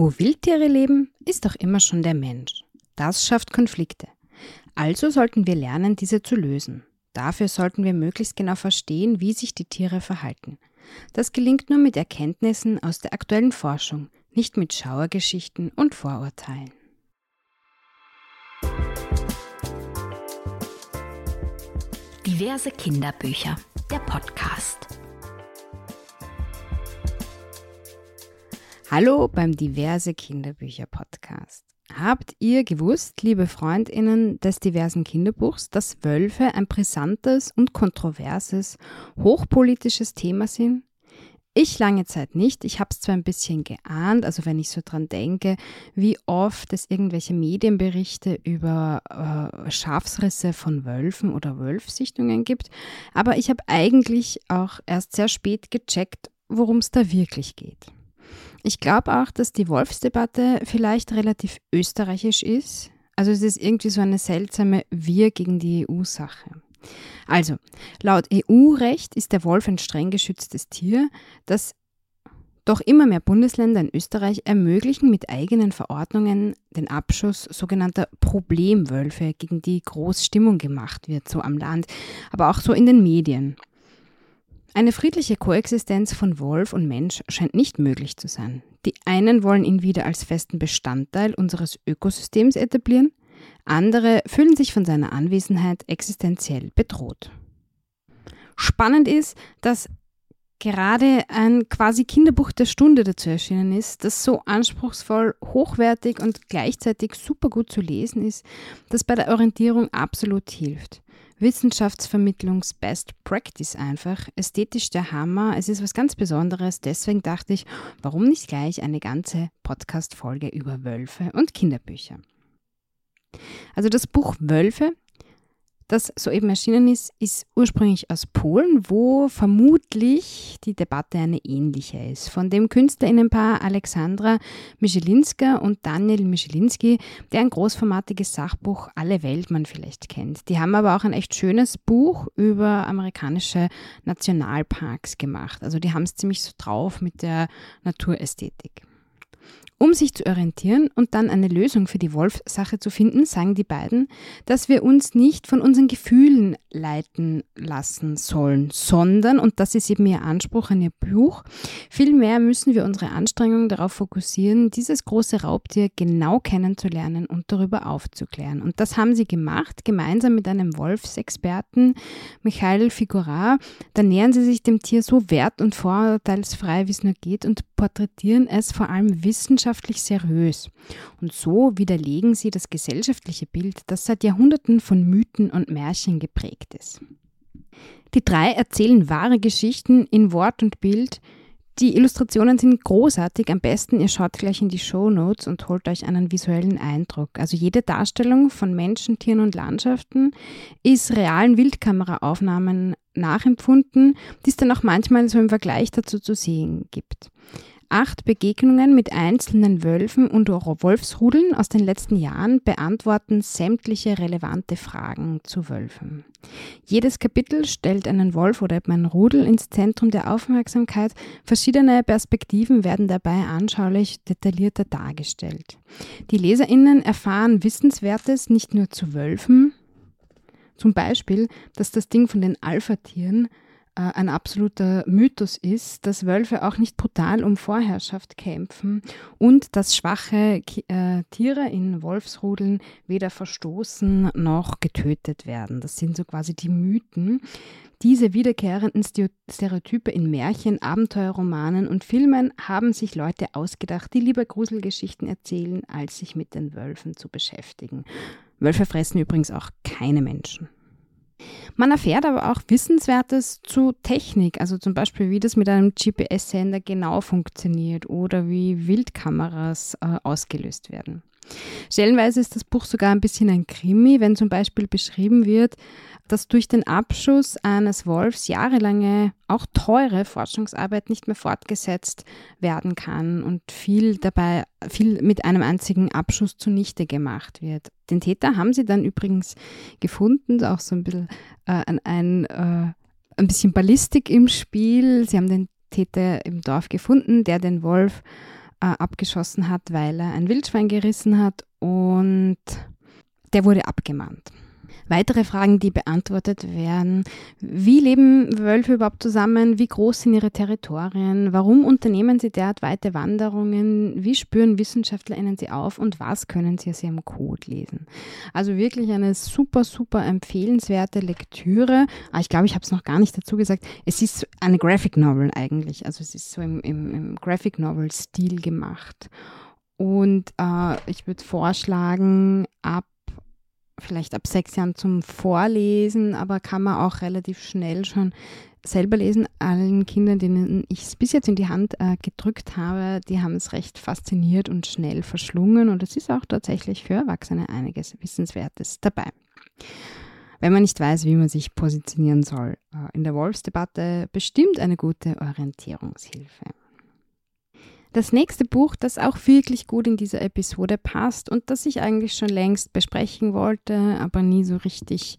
Wo Wildtiere leben, ist doch immer schon der Mensch. Das schafft Konflikte. Also sollten wir lernen, diese zu lösen. Dafür sollten wir möglichst genau verstehen, wie sich die Tiere verhalten. Das gelingt nur mit Erkenntnissen aus der aktuellen Forschung, nicht mit Schauergeschichten und Vorurteilen. Diverse Kinderbücher, der Podcast. Hallo beim Diverse Kinderbücher Podcast. Habt ihr gewusst, liebe Freundinnen des diversen Kinderbuchs, dass Wölfe ein brisantes und kontroverses, hochpolitisches Thema sind? Ich lange Zeit nicht. Ich habe es zwar ein bisschen geahnt, also wenn ich so dran denke, wie oft es irgendwelche Medienberichte über äh, Schafsrisse von Wölfen oder Wölfsichtungen gibt, aber ich habe eigentlich auch erst sehr spät gecheckt, worum es da wirklich geht. Ich glaube auch, dass die Wolfsdebatte vielleicht relativ österreichisch ist. Also es ist irgendwie so eine seltsame Wir gegen die EU-Sache. Also, laut EU-Recht ist der Wolf ein streng geschütztes Tier, das doch immer mehr Bundesländer in Österreich ermöglichen mit eigenen Verordnungen den Abschuss sogenannter Problemwölfe, gegen die groß Stimmung gemacht wird, so am Land, aber auch so in den Medien. Eine friedliche Koexistenz von Wolf und Mensch scheint nicht möglich zu sein. Die einen wollen ihn wieder als festen Bestandteil unseres Ökosystems etablieren, andere fühlen sich von seiner Anwesenheit existenziell bedroht. Spannend ist, dass gerade ein quasi Kinderbuch der Stunde dazu erschienen ist, das so anspruchsvoll, hochwertig und gleichzeitig super gut zu lesen ist, das bei der Orientierung absolut hilft. Wissenschaftsvermittlungs-Best Practice einfach. Ästhetisch der Hammer. Es ist was ganz Besonderes. Deswegen dachte ich, warum nicht gleich eine ganze Podcast-Folge über Wölfe und Kinderbücher? Also das Buch Wölfe das soeben erschienen ist, ist ursprünglich aus Polen, wo vermutlich die Debatte eine ähnliche ist. Von dem Künstlerinnenpaar Alexandra Michelinska und Daniel Michelinski, der ein großformatiges Sachbuch Alle Welt man vielleicht kennt. Die haben aber auch ein echt schönes Buch über amerikanische Nationalparks gemacht. Also die haben es ziemlich so drauf mit der Naturästhetik. Um sich zu orientieren und dann eine Lösung für die Wolfsache zu finden, sagen die beiden, dass wir uns nicht von unseren Gefühlen leiten lassen sollen, sondern, und das ist eben ihr Anspruch an ihr Buch, vielmehr müssen wir unsere Anstrengungen darauf fokussieren, dieses große Raubtier genau kennenzulernen und darüber aufzuklären. Und das haben sie gemacht, gemeinsam mit einem Wolfsexperten, Michael Figura. Da nähern sie sich dem Tier so wert- und vorurteilsfrei, wie es nur geht und porträtieren es vor allem wissenschaftlich wissenschaftlich seriös. Und so widerlegen sie das gesellschaftliche Bild, das seit Jahrhunderten von Mythen und Märchen geprägt ist. Die drei erzählen wahre Geschichten in Wort und Bild. Die Illustrationen sind großartig. Am besten ihr schaut gleich in die Show Notes und holt euch einen visuellen Eindruck. Also jede Darstellung von Menschen, Tieren und Landschaften ist realen Wildkameraaufnahmen nachempfunden, die es dann auch manchmal so im Vergleich dazu zu sehen gibt acht Begegnungen mit einzelnen Wölfen und Wolfsrudeln aus den letzten Jahren beantworten sämtliche relevante Fragen zu Wölfen. Jedes Kapitel stellt einen Wolf oder ein Rudel ins Zentrum der Aufmerksamkeit. Verschiedene Perspektiven werden dabei anschaulich detaillierter dargestellt. Die LeserInnen erfahren Wissenswertes nicht nur zu Wölfen, zum Beispiel, dass das Ding von den Alpha-Tieren ein absoluter Mythos ist, dass Wölfe auch nicht brutal um Vorherrschaft kämpfen und dass schwache äh, Tiere in Wolfsrudeln weder verstoßen noch getötet werden. Das sind so quasi die Mythen. Diese wiederkehrenden Stereotype in Märchen, Abenteuerromanen und Filmen haben sich Leute ausgedacht, die lieber Gruselgeschichten erzählen, als sich mit den Wölfen zu beschäftigen. Wölfe fressen übrigens auch keine Menschen. Man erfährt aber auch Wissenswertes zu Technik, also zum Beispiel, wie das mit einem GPS-Sender genau funktioniert oder wie Wildkameras äh, ausgelöst werden. Stellenweise ist das Buch sogar ein bisschen ein Krimi, wenn zum Beispiel beschrieben wird, dass durch den Abschuss eines Wolfs jahrelange, auch teure Forschungsarbeit nicht mehr fortgesetzt werden kann und viel dabei, viel mit einem einzigen Abschuss zunichte gemacht wird. Den Täter haben sie dann übrigens gefunden, auch so ein bisschen äh, ein, äh, ein bisschen Ballistik im Spiel. Sie haben den Täter im Dorf gefunden, der den Wolf äh, abgeschossen hat, weil er ein Wildschwein gerissen hat und der wurde abgemahnt. Weitere Fragen, die beantwortet werden. Wie leben Wölfe überhaupt zusammen? Wie groß sind ihre Territorien? Warum unternehmen sie derart weite Wanderungen? Wie spüren WissenschaftlerInnen sie auf? Und was können sie aus ihrem Code lesen? Also wirklich eine super, super empfehlenswerte Lektüre. Ah, ich glaube, ich habe es noch gar nicht dazu gesagt. Es ist eine Graphic Novel eigentlich. Also es ist so im, im, im Graphic Novel Stil gemacht. Und äh, ich würde vorschlagen, ab vielleicht ab sechs Jahren zum Vorlesen, aber kann man auch relativ schnell schon selber lesen. Allen Kindern, denen ich es bis jetzt in die Hand äh, gedrückt habe, die haben es recht fasziniert und schnell verschlungen und es ist auch tatsächlich für Erwachsene einiges Wissenswertes dabei. Wenn man nicht weiß, wie man sich positionieren soll äh, in der Wolfsdebatte, bestimmt eine gute Orientierungshilfe. Das nächste Buch, das auch wirklich gut in diese Episode passt und das ich eigentlich schon längst besprechen wollte, aber nie so richtig,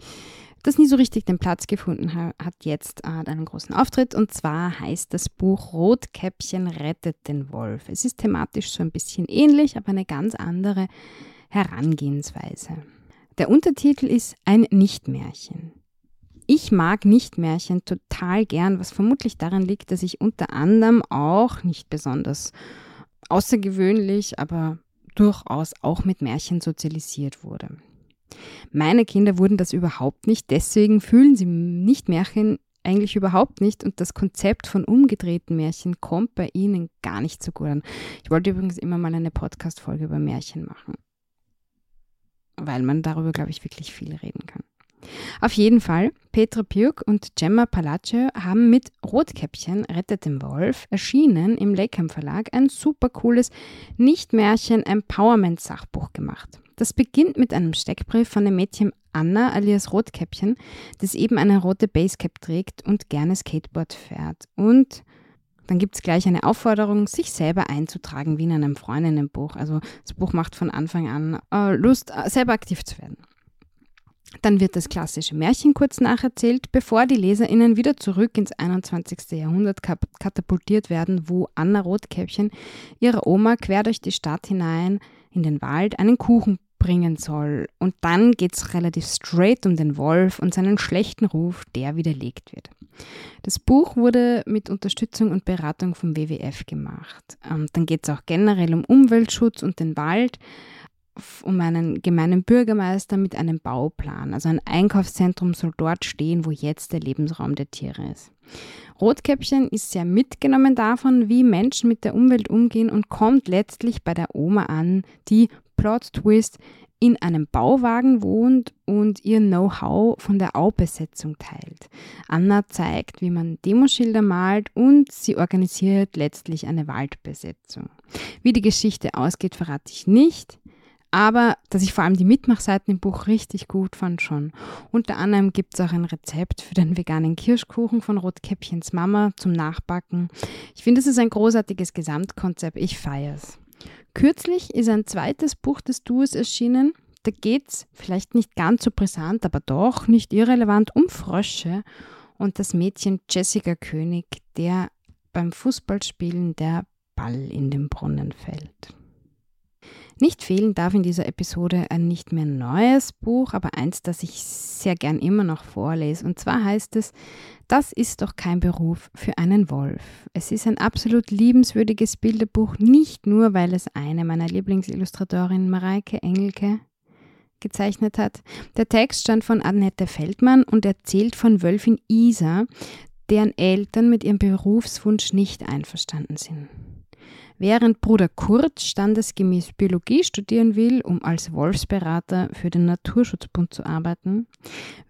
das nie so richtig den Platz gefunden hat, hat jetzt äh, einen großen Auftritt. Und zwar heißt das Buch Rotkäppchen rettet den Wolf. Es ist thematisch so ein bisschen ähnlich, aber eine ganz andere Herangehensweise. Der Untertitel ist Ein Nichtmärchen. Ich mag Nichtmärchen total gern, was vermutlich daran liegt, dass ich unter anderem auch nicht besonders außergewöhnlich, aber durchaus auch mit Märchen sozialisiert wurde. Meine Kinder wurden das überhaupt nicht, deswegen fühlen sie Nichtmärchen eigentlich überhaupt nicht und das Konzept von umgedrehten Märchen kommt bei ihnen gar nicht so gut an. Ich wollte übrigens immer mal eine Podcast-Folge über Märchen machen, weil man darüber, glaube ich, wirklich viel reden kann. Auf jeden Fall, Petra Piuk und Gemma Palacio haben mit Rotkäppchen rettet den Wolf erschienen im Lakeham Verlag ein super cooles Nicht-Märchen-Empowerment-Sachbuch gemacht. Das beginnt mit einem Steckbrief von dem Mädchen Anna alias Rotkäppchen, das eben eine rote Basecap trägt und gerne Skateboard fährt. Und dann gibt es gleich eine Aufforderung, sich selber einzutragen, wie in einem Freundinnenbuch. Also das Buch macht von Anfang an äh, Lust, äh, selber aktiv zu werden. Dann wird das klassische Märchen kurz nacherzählt, bevor die LeserInnen wieder zurück ins 21. Jahrhundert katapultiert werden, wo Anna Rotkäppchen ihrer Oma quer durch die Stadt hinein in den Wald einen Kuchen bringen soll. Und dann geht es relativ straight um den Wolf und seinen schlechten Ruf, der widerlegt wird. Das Buch wurde mit Unterstützung und Beratung vom WWF gemacht. Ähm, dann geht es auch generell um Umweltschutz und den Wald um einen gemeinen Bürgermeister mit einem Bauplan. Also ein Einkaufszentrum soll dort stehen, wo jetzt der Lebensraum der Tiere ist. Rotkäppchen ist sehr mitgenommen davon, wie Menschen mit der Umwelt umgehen und kommt letztlich bei der Oma an, die Plot Twist in einem Bauwagen wohnt und ihr Know-how von der Aubesetzung teilt. Anna zeigt, wie man Demoschilder malt und sie organisiert letztlich eine Waldbesetzung. Wie die Geschichte ausgeht, verrate ich nicht. Aber dass ich vor allem die Mitmachseiten im Buch richtig gut fand schon. Unter anderem gibt es auch ein Rezept für den veganen Kirschkuchen von Rotkäppchens Mama zum Nachbacken. Ich finde, es ist ein großartiges Gesamtkonzept. Ich feiere es. Kürzlich ist ein zweites Buch des Duos erschienen. Da geht es vielleicht nicht ganz so brisant, aber doch nicht irrelevant um Frösche und das Mädchen Jessica König, der beim Fußballspielen der Ball in den Brunnen fällt. Nicht fehlen darf in dieser Episode ein nicht mehr neues Buch, aber eins, das ich sehr gern immer noch vorlese. Und zwar heißt es, das ist doch kein Beruf für einen Wolf. Es ist ein absolut liebenswürdiges Bilderbuch, nicht nur, weil es eine meiner Lieblingsillustratorinnen Mareike Engelke gezeichnet hat. Der Text stand von Annette Feldmann und erzählt von Wölfin Isa, deren Eltern mit ihrem Berufswunsch nicht einverstanden sind. Während Bruder Kurt standesgemäß Biologie studieren will, um als Wolfsberater für den Naturschutzbund zu arbeiten,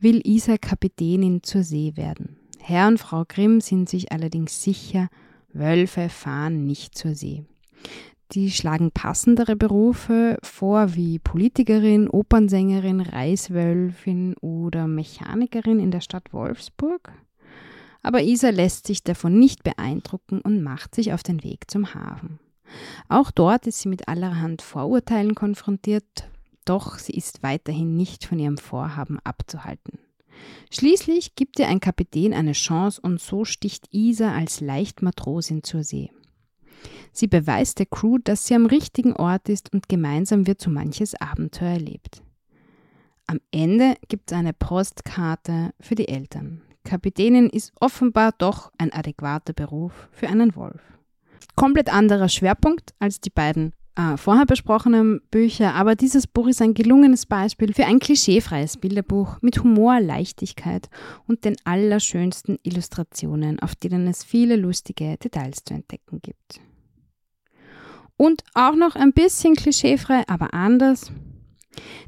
will Isa Kapitänin zur See werden. Herr und Frau Grimm sind sich allerdings sicher, Wölfe fahren nicht zur See. Die schlagen passendere Berufe vor wie Politikerin, Opernsängerin, Reiswölfin oder Mechanikerin in der Stadt Wolfsburg. Aber Isa lässt sich davon nicht beeindrucken und macht sich auf den Weg zum Hafen. Auch dort ist sie mit allerhand Vorurteilen konfrontiert, doch sie ist weiterhin nicht von ihrem Vorhaben abzuhalten. Schließlich gibt ihr ein Kapitän eine Chance und so sticht Isa als Leichtmatrosin zur See. Sie beweist der Crew, dass sie am richtigen Ort ist und gemeinsam wird so manches Abenteuer erlebt. Am Ende gibt es eine Postkarte für die Eltern. Kapitänin ist offenbar doch ein adäquater Beruf für einen Wolf. Komplett anderer Schwerpunkt als die beiden äh, vorher besprochenen Bücher, aber dieses Buch ist ein gelungenes Beispiel für ein klischeefreies Bilderbuch mit Humor, Leichtigkeit und den allerschönsten Illustrationen, auf denen es viele lustige Details zu entdecken gibt. Und auch noch ein bisschen klischeefrei, aber anders.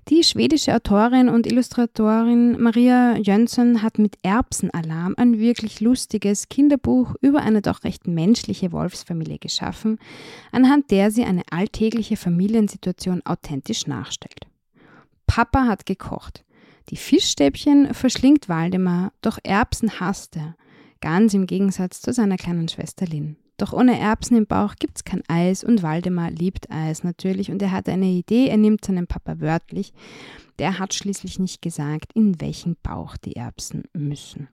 Die schwedische Autorin und Illustratorin Maria Jönsson hat mit Erbsenalarm ein wirklich lustiges Kinderbuch über eine doch recht menschliche Wolfsfamilie geschaffen, anhand der sie eine alltägliche Familiensituation authentisch nachstellt. Papa hat gekocht. Die Fischstäbchen verschlingt Waldemar, doch Erbsen hasst er, ganz im Gegensatz zu seiner kleinen Schwester Lynn. Doch ohne Erbsen im Bauch gibt's kein Eis und Waldemar liebt Eis natürlich und er hat eine Idee, er nimmt seinen Papa wörtlich. Der hat schließlich nicht gesagt, in welchen Bauch die Erbsen müssen.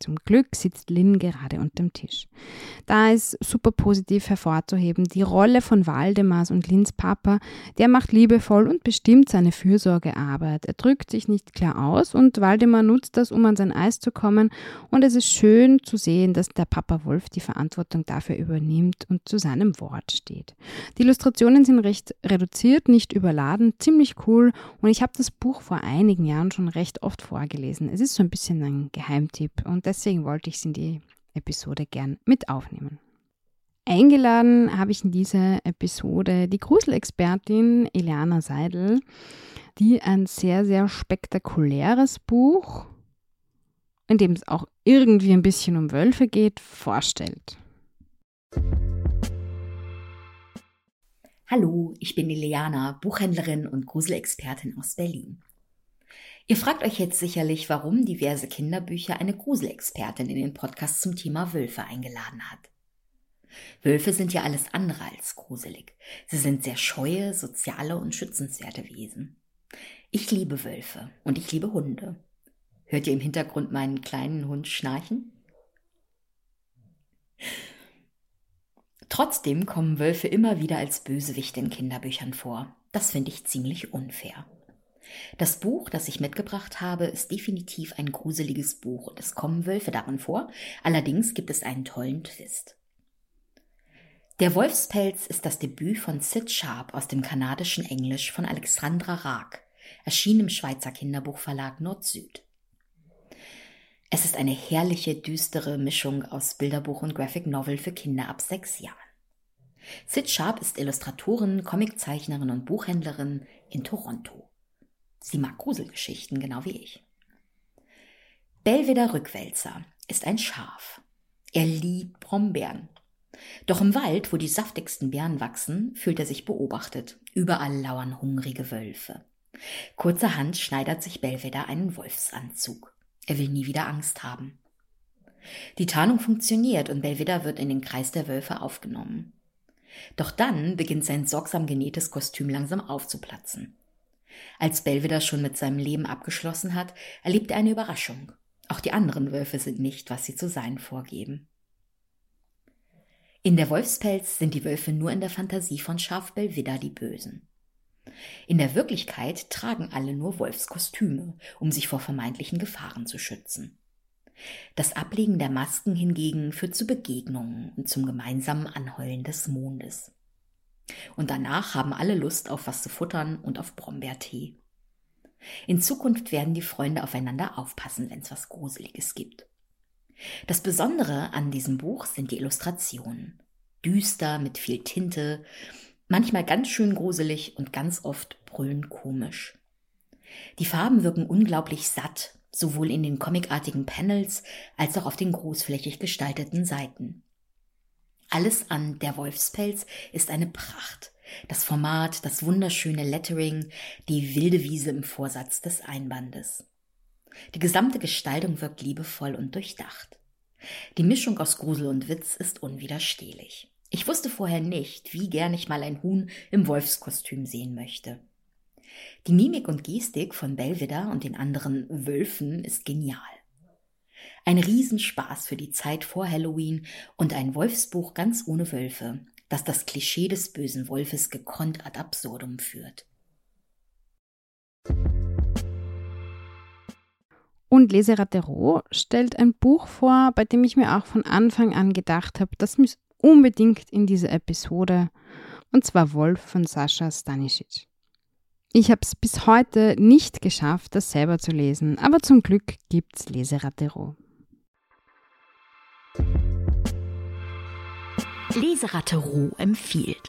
Zum Glück sitzt Lynn gerade unterm Tisch. Da ist super positiv hervorzuheben, die Rolle von Waldemars und Lynns Papa, der macht liebevoll und bestimmt seine Fürsorgearbeit. Er drückt sich nicht klar aus und Waldemar nutzt das, um an sein Eis zu kommen. Und es ist schön zu sehen, dass der Papa Wolf die Verantwortung dafür übernimmt und zu seinem Wort steht. Die Illustrationen sind recht reduziert, nicht überladen, ziemlich cool und ich habe das Buch vor einigen Jahren schon recht oft vorgelesen. Es ist so ein bisschen ein Geheimtipp und deswegen wollte ich es in die Episode gern mit aufnehmen. Eingeladen habe ich in dieser Episode die Gruselexpertin Eliana Seidel, die ein sehr, sehr spektakuläres Buch, in dem es auch irgendwie ein bisschen um Wölfe geht, vorstellt. Hallo, ich bin Eliana, Buchhändlerin und Gruselexpertin aus Berlin. Ihr fragt euch jetzt sicherlich, warum diverse Kinderbücher eine Gruselexpertin in den Podcast zum Thema Wölfe eingeladen hat. Wölfe sind ja alles andere als gruselig. Sie sind sehr scheue, soziale und schützenswerte Wesen. Ich liebe Wölfe und ich liebe Hunde. Hört ihr im Hintergrund meinen kleinen Hund schnarchen? Trotzdem kommen Wölfe immer wieder als Bösewichte in Kinderbüchern vor. Das finde ich ziemlich unfair. Das Buch, das ich mitgebracht habe, ist definitiv ein gruseliges Buch und es kommen Wölfe darin vor, allerdings gibt es einen tollen Twist. Der Wolfspelz ist das Debüt von Sid Sharp aus dem kanadischen Englisch von Alexandra Raag, erschienen im Schweizer Kinderbuchverlag Nord-Süd. Es ist eine herrliche, düstere Mischung aus Bilderbuch und Graphic Novel für Kinder ab sechs Jahren. Sid Sharp ist Illustratorin, Comiczeichnerin und Buchhändlerin in Toronto. Sie mag Gruselgeschichten, genau wie ich. Belvedere Rückwälzer ist ein Schaf. Er liebt Brombeeren. Doch im Wald, wo die saftigsten Beeren wachsen, fühlt er sich beobachtet. Überall lauern hungrige Wölfe. Kurzerhand schneidert sich Belvedere einen Wolfsanzug. Er will nie wieder Angst haben. Die Tarnung funktioniert und Belvedere wird in den Kreis der Wölfe aufgenommen. Doch dann beginnt sein sorgsam genähtes Kostüm langsam aufzuplatzen. Als Belvedere schon mit seinem Leben abgeschlossen hat, erlebt er eine Überraschung. Auch die anderen Wölfe sind nicht, was sie zu sein vorgeben. In der Wolfspelz sind die Wölfe nur in der Fantasie von Schaf Belvedere die Bösen. In der Wirklichkeit tragen alle nur Wolfskostüme, um sich vor vermeintlichen Gefahren zu schützen. Das Ablegen der Masken hingegen führt zu Begegnungen und zum gemeinsamen Anheulen des Mondes. Und danach haben alle Lust auf was zu futtern und auf Brombeertee. In Zukunft werden die Freunde aufeinander aufpassen, wenn es was Gruseliges gibt. Das Besondere an diesem Buch sind die Illustrationen. Düster, mit viel Tinte, manchmal ganz schön gruselig und ganz oft brüllend komisch. Die Farben wirken unglaublich satt, sowohl in den comicartigen Panels als auch auf den großflächig gestalteten Seiten. Alles an Der Wolfspelz ist eine Pracht. Das Format, das wunderschöne Lettering, die wilde Wiese im Vorsatz des Einbandes. Die gesamte Gestaltung wirkt liebevoll und durchdacht. Die Mischung aus Grusel und Witz ist unwiderstehlich. Ich wusste vorher nicht, wie gern ich mal ein Huhn im Wolfskostüm sehen möchte. Die Mimik und Gestik von Belvedere und den anderen Wölfen ist genial. Ein Riesenspaß für die Zeit vor Halloween und ein Wolfsbuch ganz ohne Wölfe. das das Klischee des bösen Wolfes gekonnt ad absurdum führt. Und Leserateau stellt ein Buch vor, bei dem ich mir auch von Anfang an gedacht habe, das muss unbedingt in diese Episode, und zwar Wolf von Sascha Stanisic. Ich habe es bis heute nicht geschafft, das selber zu lesen, aber zum Glück gibt's Leserateau. Leserateau empfiehlt.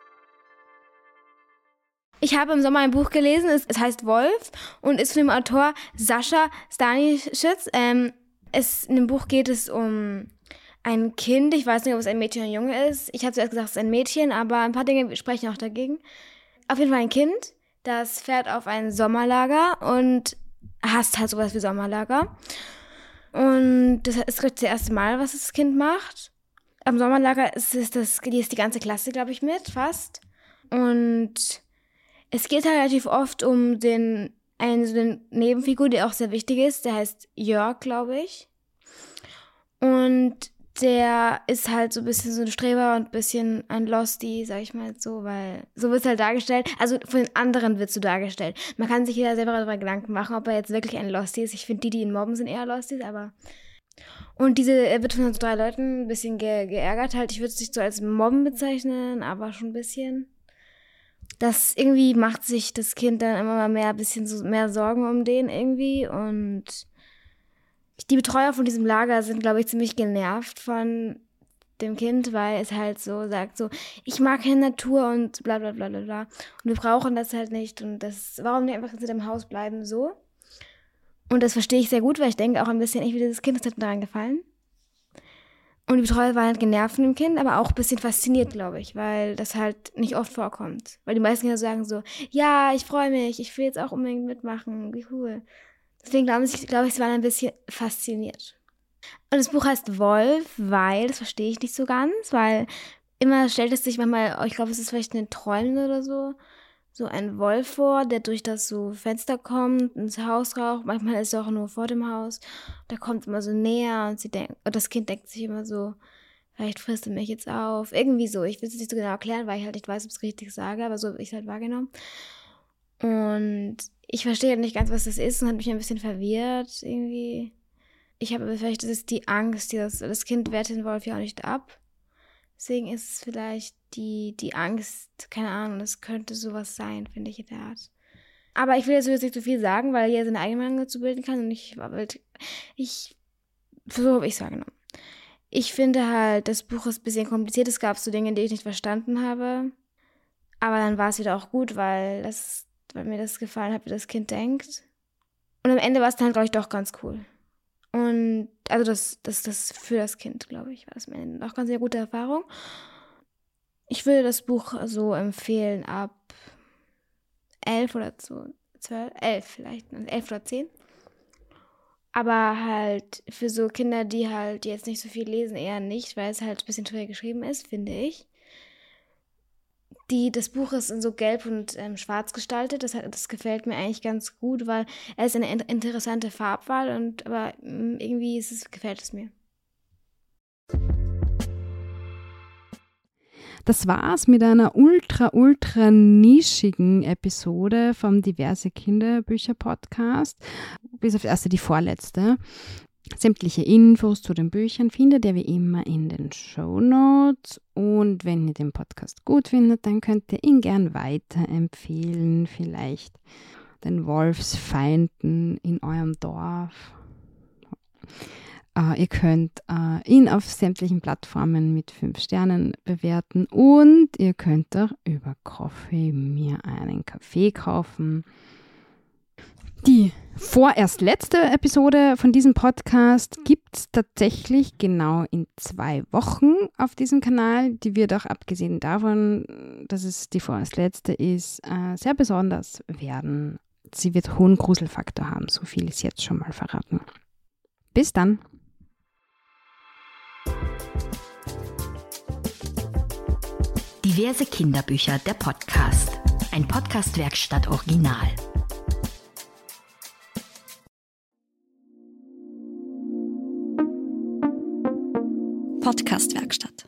Ich habe im Sommer ein Buch gelesen, es, heißt Wolf und ist von dem Autor Sascha Stanisic. Ähm, es, in dem Buch geht es um ein Kind, ich weiß nicht, ob es ein Mädchen oder ein Junge ist. Ich habe zuerst gesagt, es ist ein Mädchen, aber ein paar Dinge sprechen auch dagegen. Auf jeden Fall ein Kind, das fährt auf ein Sommerlager und hasst halt sowas wie Sommerlager. Und das ist das erste Mal, was das Kind macht. Am Sommerlager ist, es das, die ist die ganze Klasse, glaube ich, mit, fast. Und es geht halt relativ oft um den, einen so eine Nebenfigur, die auch sehr wichtig ist. Der heißt Jörg, glaube ich. Und der ist halt so ein bisschen so ein Streber und ein bisschen ein Losty, sag ich mal so, weil so wird halt dargestellt. Also von den anderen wird so dargestellt. Man kann sich jeder selber darüber Gedanken machen, ob er jetzt wirklich ein Losty ist. Ich finde, die, die ihn mobben, sind eher Losties, aber. Und diese, er wird von so drei Leuten ein bisschen ge geärgert halt. Ich würde es nicht so als Mobben bezeichnen, aber schon ein bisschen das irgendwie macht sich das Kind dann immer mal mehr, ein bisschen so mehr Sorgen um den irgendwie und die Betreuer von diesem Lager sind, glaube ich, ziemlich genervt von dem Kind, weil es halt so sagt, so, ich mag keine Natur und bla bla bla bla bla. Und wir brauchen das halt nicht und das, warum nicht einfach in dem Haus bleiben, so. Und das verstehe ich sehr gut, weil ich denke auch ein bisschen, ich wie dieses Kind, das hat daran gefallen. Und die Betreuer waren halt genervt von dem Kind, aber auch ein bisschen fasziniert, glaube ich, weil das halt nicht oft vorkommt. Weil die meisten Kinder sagen so, ja, ich freue mich, ich will jetzt auch unbedingt mitmachen, wie cool. Deswegen glaube ich, glaube ich, sie waren ein bisschen fasziniert. Und das Buch heißt Wolf, weil, das verstehe ich nicht so ganz, weil immer stellt es sich manchmal, oh, ich glaube, es ist vielleicht eine Träumen oder so, so ein Wolf vor, der durch das so Fenster kommt, ins Haus raucht. Manchmal ist er auch nur vor dem Haus. Der kommt immer so näher und sie denkt, und das Kind denkt sich immer so, vielleicht frisst er mich jetzt auf. Irgendwie so. Ich will es nicht so genau erklären, weil ich halt nicht weiß, ob ich es richtig sage, aber so habe ich es halt wahrgenommen. Und ich verstehe halt nicht ganz, was das ist und hat mich ein bisschen verwirrt irgendwie. Ich habe vielleicht, das ist die Angst, die das, das Kind wehrt den Wolf ja auch nicht ab. Deswegen ist es vielleicht die, die Angst, keine Ahnung, das könnte sowas sein, finde ich in der Art. Aber ich will jetzt nicht so viel sagen, weil jeder seine eigene Meinung dazu bilden kann und ich, ich, so habe ich es wahrgenommen. Ich finde halt, das Buch ist ein bisschen kompliziert. Es gab so Dinge, die ich nicht verstanden habe. Aber dann war es wieder auch gut, weil, das, weil mir das gefallen hat, wie das Kind denkt. Und am Ende war es dann, glaube ich, doch ganz cool. Und also das, das, das für das Kind, glaube ich, war am Ende auch ganz sehr gute Erfahrung. Ich würde das Buch so empfehlen ab elf oder so, zwölf, elf vielleicht, also elf oder zehn. Aber halt für so Kinder, die halt jetzt nicht so viel lesen, eher nicht, weil es halt ein bisschen schwer geschrieben ist, finde ich. Die, das Buch ist in so gelb und ähm, schwarz gestaltet. Das, das gefällt mir eigentlich ganz gut, weil es eine interessante Farbwahl und aber mm, irgendwie ist es, gefällt es mir. Das war's mit einer ultra, ultra nischigen Episode vom Diverse Kinderbücher Podcast. Bis auf die erste, die vorletzte. Sämtliche Infos zu den Büchern findet ihr wie immer in den Show Notes. Und wenn ihr den Podcast gut findet, dann könnt ihr ihn gern weiterempfehlen. Vielleicht den Wolfsfeinden in eurem Dorf. Äh, ihr könnt äh, ihn auf sämtlichen Plattformen mit fünf Sternen bewerten und ihr könnt auch über Coffee mir einen Kaffee kaufen. Die vorerst letzte Episode von diesem Podcast gibt es tatsächlich genau in zwei Wochen auf diesem Kanal. Die wird auch abgesehen davon, dass es die vorerst letzte ist, äh, sehr besonders werden. Sie wird hohen Gruselfaktor haben, so viel ist jetzt schon mal verraten. Bis dann! Diverse Kinderbücher, der Podcast. Ein Podcast-Werkstatt Original. Podcastwerkstatt.